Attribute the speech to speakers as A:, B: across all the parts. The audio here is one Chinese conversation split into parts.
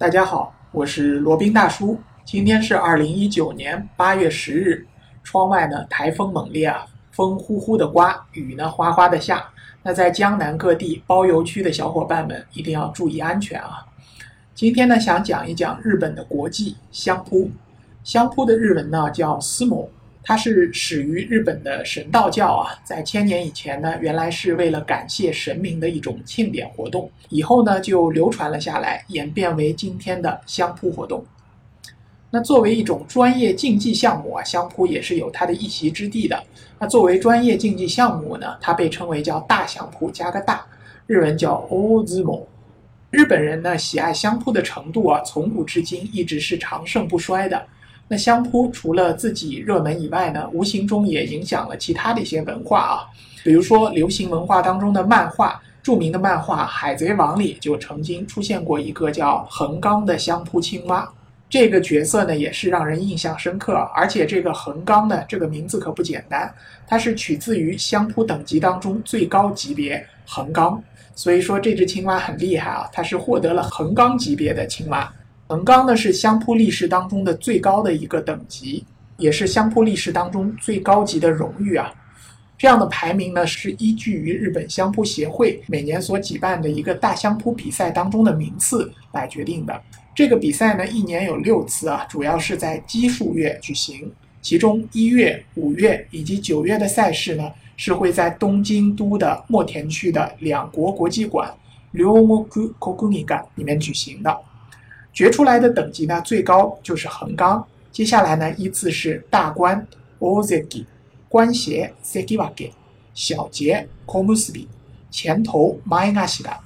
A: 大家好，我是罗宾大叔。今天是二零一九年八月十日，窗外呢台风猛烈啊，风呼呼的刮，雨呢哗哗的下。那在江南各地包邮区的小伙伴们一定要注意安全啊！今天呢想讲一讲日本的国际相扑。相扑的日文呢叫斯摩，它是始于日本的神道教啊，在千年以前呢，原来是为了感谢神明的一种庆典活动，以后呢就流传了下来，演变为今天的相扑活动。那作为一种专业竞技项目啊，相扑也是有它的一席之地的。那作为专业竞技项目呢，它被称为叫大相扑加个大，日文叫 o z m o 日本人呢喜爱相扑的程度啊，从古至今一直是长盛不衰的。那相扑除了自己热门以外呢，无形中也影响了其他的一些文化啊。比如说流行文化当中的漫画，著名的漫画《海贼王》里就曾经出现过一个叫横纲的相扑青蛙，这个角色呢也是让人印象深刻。而且这个横纲呢这个名字可不简单，它是取自于相扑等级当中最高级别横纲，所以说这只青蛙很厉害啊，它是获得了横纲级别的青蛙。横纲呢是相扑力士当中的最高的一个等级，也是相扑力士当中最高级的荣誉啊。这样的排名呢是依据于日本相扑协会每年所举办的一个大相扑比赛当中的名次来决定的。这个比赛呢一年有六次啊，主要是在奇数月举行，其中一月、五月以及九月的赛事呢是会在东京都的墨田区的两国国际馆 （Ryogoku Kokugikan） 里面举行的。决出来的等级呢，最高就是横纲。接下来呢，依次是大关 （Ozeki）、关斜 （Sekiwake）、小节 （Komusubi）、前头 （Maigashira）。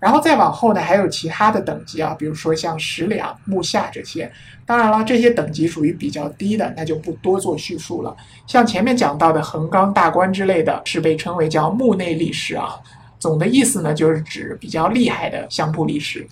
A: 然后再往后呢，还有其他的等级啊，比如说像十两、木下这些。当然了，这些等级属于比较低的，那就不多做叙述了。像前面讲到的横纲、大关之类的，是被称为叫幕内力士啊。总的意思呢，就是指比较厉害的相扑力士。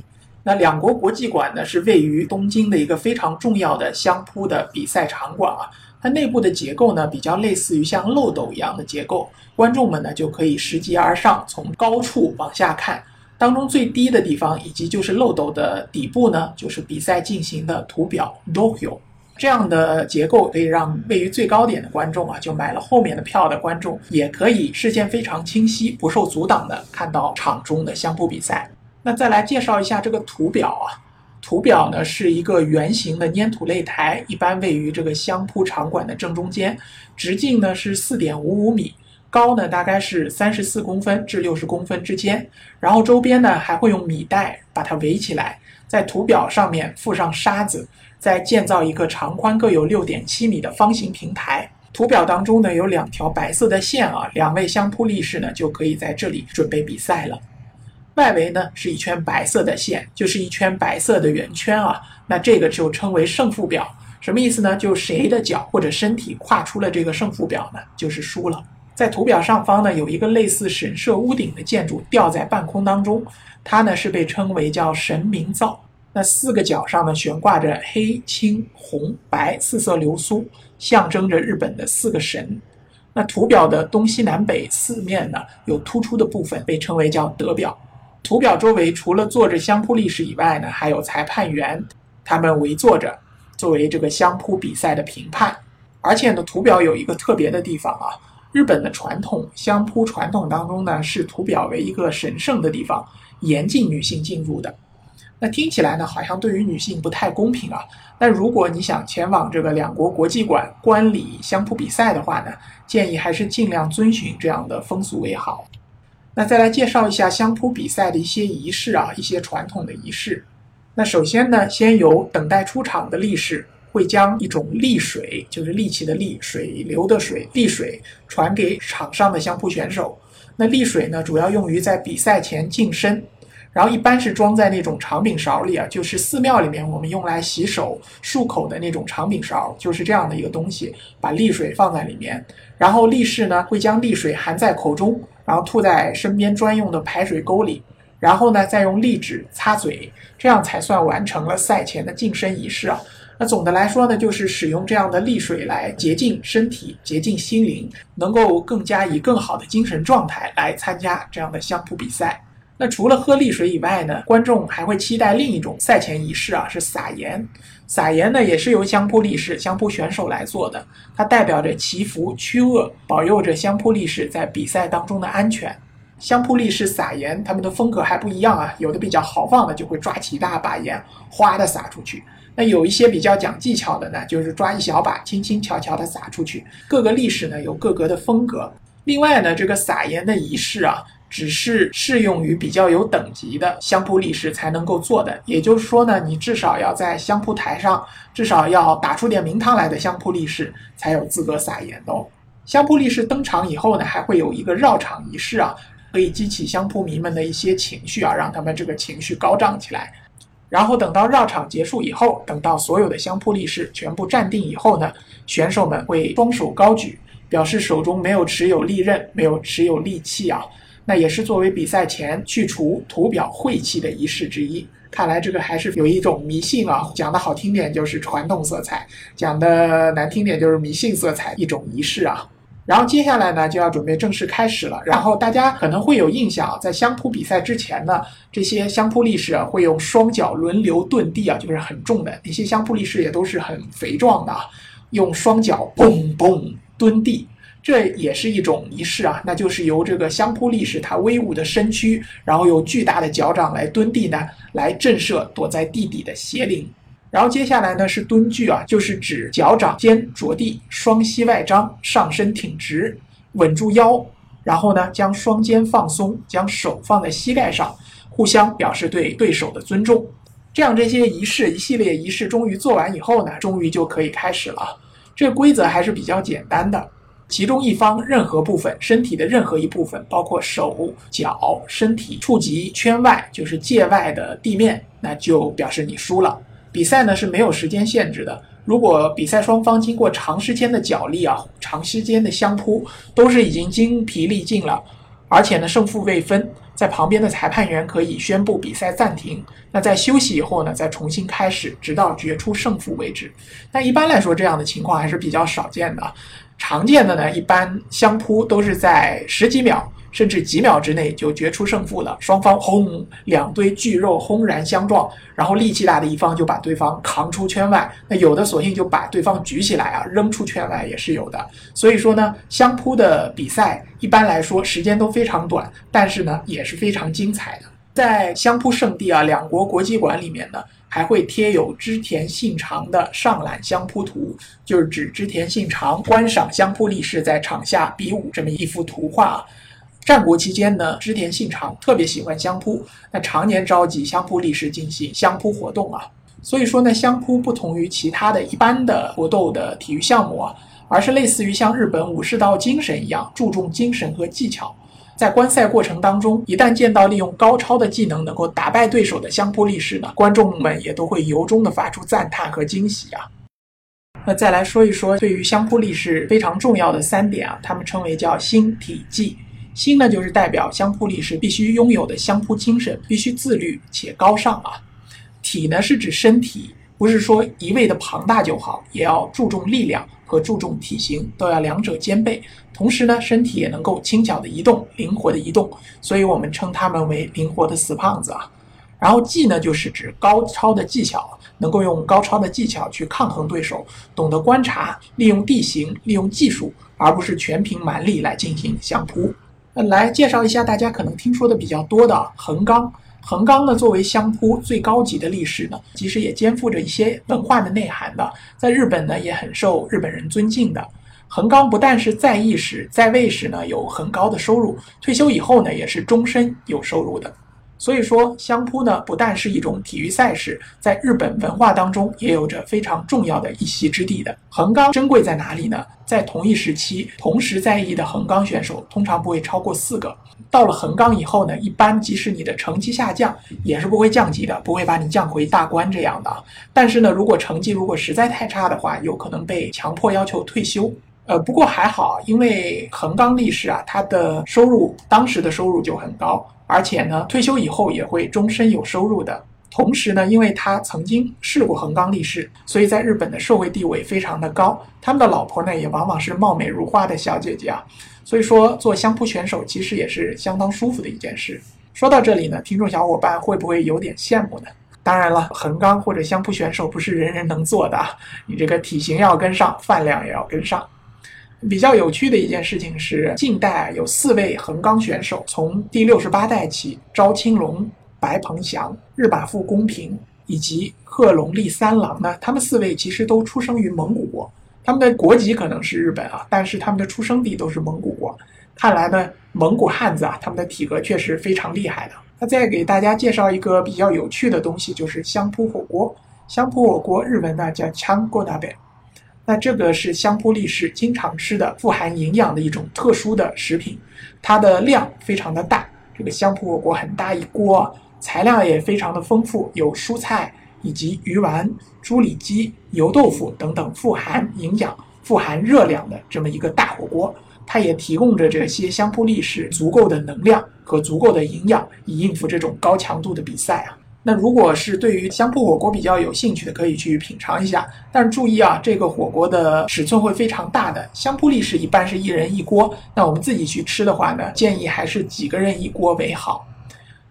A: 那两国国际馆呢，是位于东京的一个非常重要的相扑的比赛场馆啊。它内部的结构呢，比较类似于像漏斗一样的结构，观众们呢就可以拾级而上，从高处往下看。当中最低的地方以及就是漏斗的底部呢，就是比赛进行的图表 d o h o。这样的结构可以让位于最高点的观众啊，就买了后面的票的观众，也可以视线非常清晰、不受阻挡的看到场中的相扑比赛。那再来介绍一下这个图表啊，图表呢是一个圆形的粘土擂台，一般位于这个相扑场馆的正中间，直径呢是四点五五米，高呢大概是三十四公分至六十公分之间，然后周边呢还会用米袋把它围起来，在图表上面附上沙子，再建造一个长宽各有六点七米的方形平台。图表当中呢有两条白色的线啊，两位相扑力士呢就可以在这里准备比赛了。外围呢是一圈白色的线，就是一圈白色的圆圈啊。那这个就称为胜负表，什么意思呢？就谁的脚或者身体跨出了这个胜负表呢，就是输了。在图表上方呢，有一个类似神社屋顶的建筑吊在半空当中，它呢是被称为叫神明灶。那四个角上呢悬挂着黑、青、红、白四色流苏，象征着日本的四个神。那图表的东西南北四面呢有突出的部分，被称为叫德表。图表周围除了坐着相扑力士以外呢，还有裁判员，他们围坐着，作为这个相扑比赛的评判。而且呢，图表有一个特别的地方啊，日本的传统相扑传统当中呢，视图表为一个神圣的地方，严禁女性进入的。那听起来呢，好像对于女性不太公平啊。但如果你想前往这个两国国际馆观礼相扑比赛的话呢，建议还是尽量遵循这样的风俗为好。那再来介绍一下相扑比赛的一些仪式啊，一些传统的仪式。那首先呢，先由等待出场的力士会将一种力水，就是力气的力，水流的水，力水传给场上的相扑选手。那力水呢，主要用于在比赛前净身。然后一般是装在那种长柄勺里啊，就是寺庙里面我们用来洗手漱口的那种长柄勺，就是这样的一个东西，把沥水放在里面。然后力士呢会将沥水含在口中，然后吐在身边专用的排水沟里，然后呢再用沥纸擦嘴，这样才算完成了赛前的净身仪式啊。那总的来说呢，就是使用这样的沥水来洁净身体、洁净心灵，能够更加以更好的精神状态来参加这样的相扑比赛。那除了喝利水以外呢，观众还会期待另一种赛前仪式啊，是撒盐。撒盐呢，也是由相扑力士、相扑选手来做的，它代表着祈福驱恶，保佑着相扑力士在比赛当中的安全。相扑力士撒盐，他们的风格还不一样啊，有的比较豪放的，就会抓起一大把盐，哗的撒出去；那有一些比较讲技巧的呢，就是抓一小把，轻轻巧巧的撒出去。各个力士呢有各个的风格。另外呢，这个撒盐的仪式啊。只是适用于比较有等级的相扑力士才能够做的，也就是说呢，你至少要在相扑台上，至少要打出点名堂来的相扑力士才有资格撒盐哦。相扑力士登场以后呢，还会有一个绕场仪式啊，可以激起相扑迷们的一些情绪啊，让他们这个情绪高涨起来。然后等到绕场结束以后，等到所有的相扑力士全部站定以后呢，选手们会双手高举，表示手中没有持有利刃，没有持有利器啊。那也是作为比赛前去除图表晦气的仪式之一。看来这个还是有一种迷信啊，讲的好听点就是传统色彩，讲的难听点就是迷信色彩一种仪式啊。然后接下来呢就要准备正式开始了。然后大家可能会有印象，在相扑比赛之前呢，这些相扑力士啊会用双脚轮流遁地啊，就是很重的那些相扑力士也都是很肥壮的，用双脚嘣嘣蹲地。这也是一种仪式啊，那就是由这个相扑力士他威武的身躯，然后有巨大的脚掌来蹲地呢，来震慑躲在地底的邪灵。然后接下来呢是蹲踞啊，就是指脚掌尖着地，双膝外张，上身挺直，稳住腰，然后呢将双肩放松，将手放在膝盖上，互相表示对对手的尊重。这样这些仪式一系列仪式终于做完以后呢，终于就可以开始了。这规则还是比较简单的。其中一方任何部分身体的任何一部分，包括手脚、身体触及圈外，就是界外的地面，那就表示你输了。比赛呢是没有时间限制的。如果比赛双方经过长时间的角力啊，长时间的相扑，都是已经精疲力尽了，而且呢胜负未分，在旁边的裁判员可以宣布比赛暂停。那在休息以后呢，再重新开始，直到决出胜负为止。但一般来说，这样的情况还是比较少见的。常见的呢，一般相扑都是在十几秒甚至几秒之内就决出胜负了。双方轰，两堆巨肉轰然相撞，然后力气大的一方就把对方扛出圈外，那有的索性就把对方举起来啊，扔出圈外也是有的。所以说呢，相扑的比赛一般来说时间都非常短，但是呢也是非常精彩的。在相扑圣地啊，两国国际馆里面呢。还会贴有织田信长的上览相扑图，就是指织田信长观赏相扑力士在场下比武这么一幅图画。战国期间呢，织田信长特别喜欢相扑，那常年召集相扑力士进行相扑活动啊。所以说呢，相扑不同于其他的一般的搏斗的体育项目啊，而是类似于像日本武士道精神一样，注重精神和技巧。在观赛过程当中，一旦见到利用高超的技能能够打败对手的相扑力士呢，观众们也都会由衷的发出赞叹和惊喜啊。那再来说一说对于相扑力士非常重要的三点啊，他们称为叫心体技。心呢，就是代表相扑力士必须拥有的相扑精神，必须自律且高尚啊。体呢，是指身体，不是说一味的庞大就好，也要注重力量。和注重体型都要两者兼备，同时呢，身体也能够轻巧的移动、灵活的移动，所以我们称他们为灵活的死胖子啊。然后技呢，就是指高超的技巧，能够用高超的技巧去抗衡对手，懂得观察、利用地形、利用技术，而不是全凭蛮力来进行相扑。那来介绍一下大家可能听说的比较多的横纲。横纲呢，作为相扑最高级的历史呢，其实也肩负着一些文化的内涵的。在日本呢，也很受日本人尊敬的。横纲不但是在役时、在位时呢有很高的收入，退休以后呢也是终身有收入的。所以说，相扑呢不但是一种体育赛事，在日本文化当中也有着非常重要的一席之地的。横纲珍贵在哪里呢？在同一时期同时在役的横纲选手通常不会超过四个。到了横纲以后呢，一般即使你的成绩下降，也是不会降级的，不会把你降回大关这样的。但是呢，如果成绩如果实在太差的话，有可能被强迫要求退休。呃，不过还好，因为横纲力士啊，他的收入当时的收入就很高。而且呢，退休以后也会终身有收入的。同时呢，因为他曾经试过横纲立士，所以在日本的社会地位非常的高。他们的老婆呢，也往往是貌美如花的小姐姐啊。所以说，做相扑选手其实也是相当舒服的一件事。说到这里呢，听众小伙伴会不会有点羡慕呢？当然了，横纲或者相扑选手不是人人能做的啊，你这个体型要跟上，饭量也要跟上。比较有趣的一件事情是，近代有四位横纲选手，从第六十八代起，赵青龙、白鹏翔、日把富公平以及贺龙立三郎呢，他们四位其实都出生于蒙古国，他们的国籍可能是日本啊，但是他们的出生地都是蒙古国。看来呢，蒙古汉子啊，他们的体格确实非常厉害的。那再给大家介绍一个比较有趣的东西，就是香扑火锅。香扑火锅日文呢叫 changodabe，那这个是香扑力士经常吃的、富含营养的一种特殊的食品，它的量非常的大。这个香扑火锅很大一锅，材料也非常的丰富，有蔬菜以及鱼丸、猪里脊、油豆腐等等富含营养、富含热量的这么一个大火锅。它也提供着这些相扑力士足够的能量和足够的营养，以应付这种高强度的比赛啊。那如果是对于香扑火锅比较有兴趣的，可以去品尝一下。但是注意啊，这个火锅的尺寸会非常大的。香扑力士一般是一人一锅，那我们自己去吃的话呢，建议还是几个人一锅为好。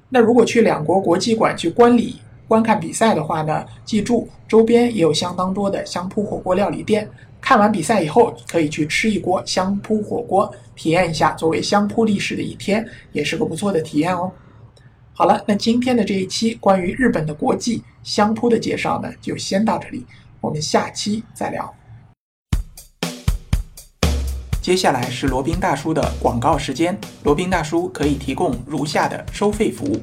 A: 那如果去两国国际馆去观礼观看比赛的话呢，记住周边也有相当多的香扑火锅料理店。看完比赛以后，可以去吃一锅香扑火锅，体验一下作为香扑历史的一天，也是个不错的体验哦。好了，那今天的这一期关于日本的国际香扑的介绍呢，就先到这里，我们下期再聊。接下来是罗宾大叔的广告时间，罗宾大叔可以提供如下的收费服务，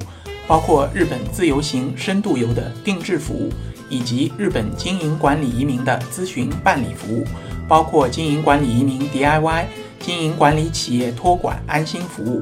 A: 包括日本自由行、深度游的定制服务。以及日本经营管理移民的咨询办理服务，包括经营管理移民 DIY、经营管理企业托管安心服务、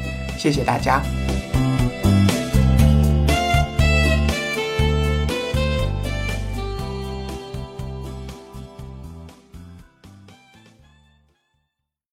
A: 谢谢大家。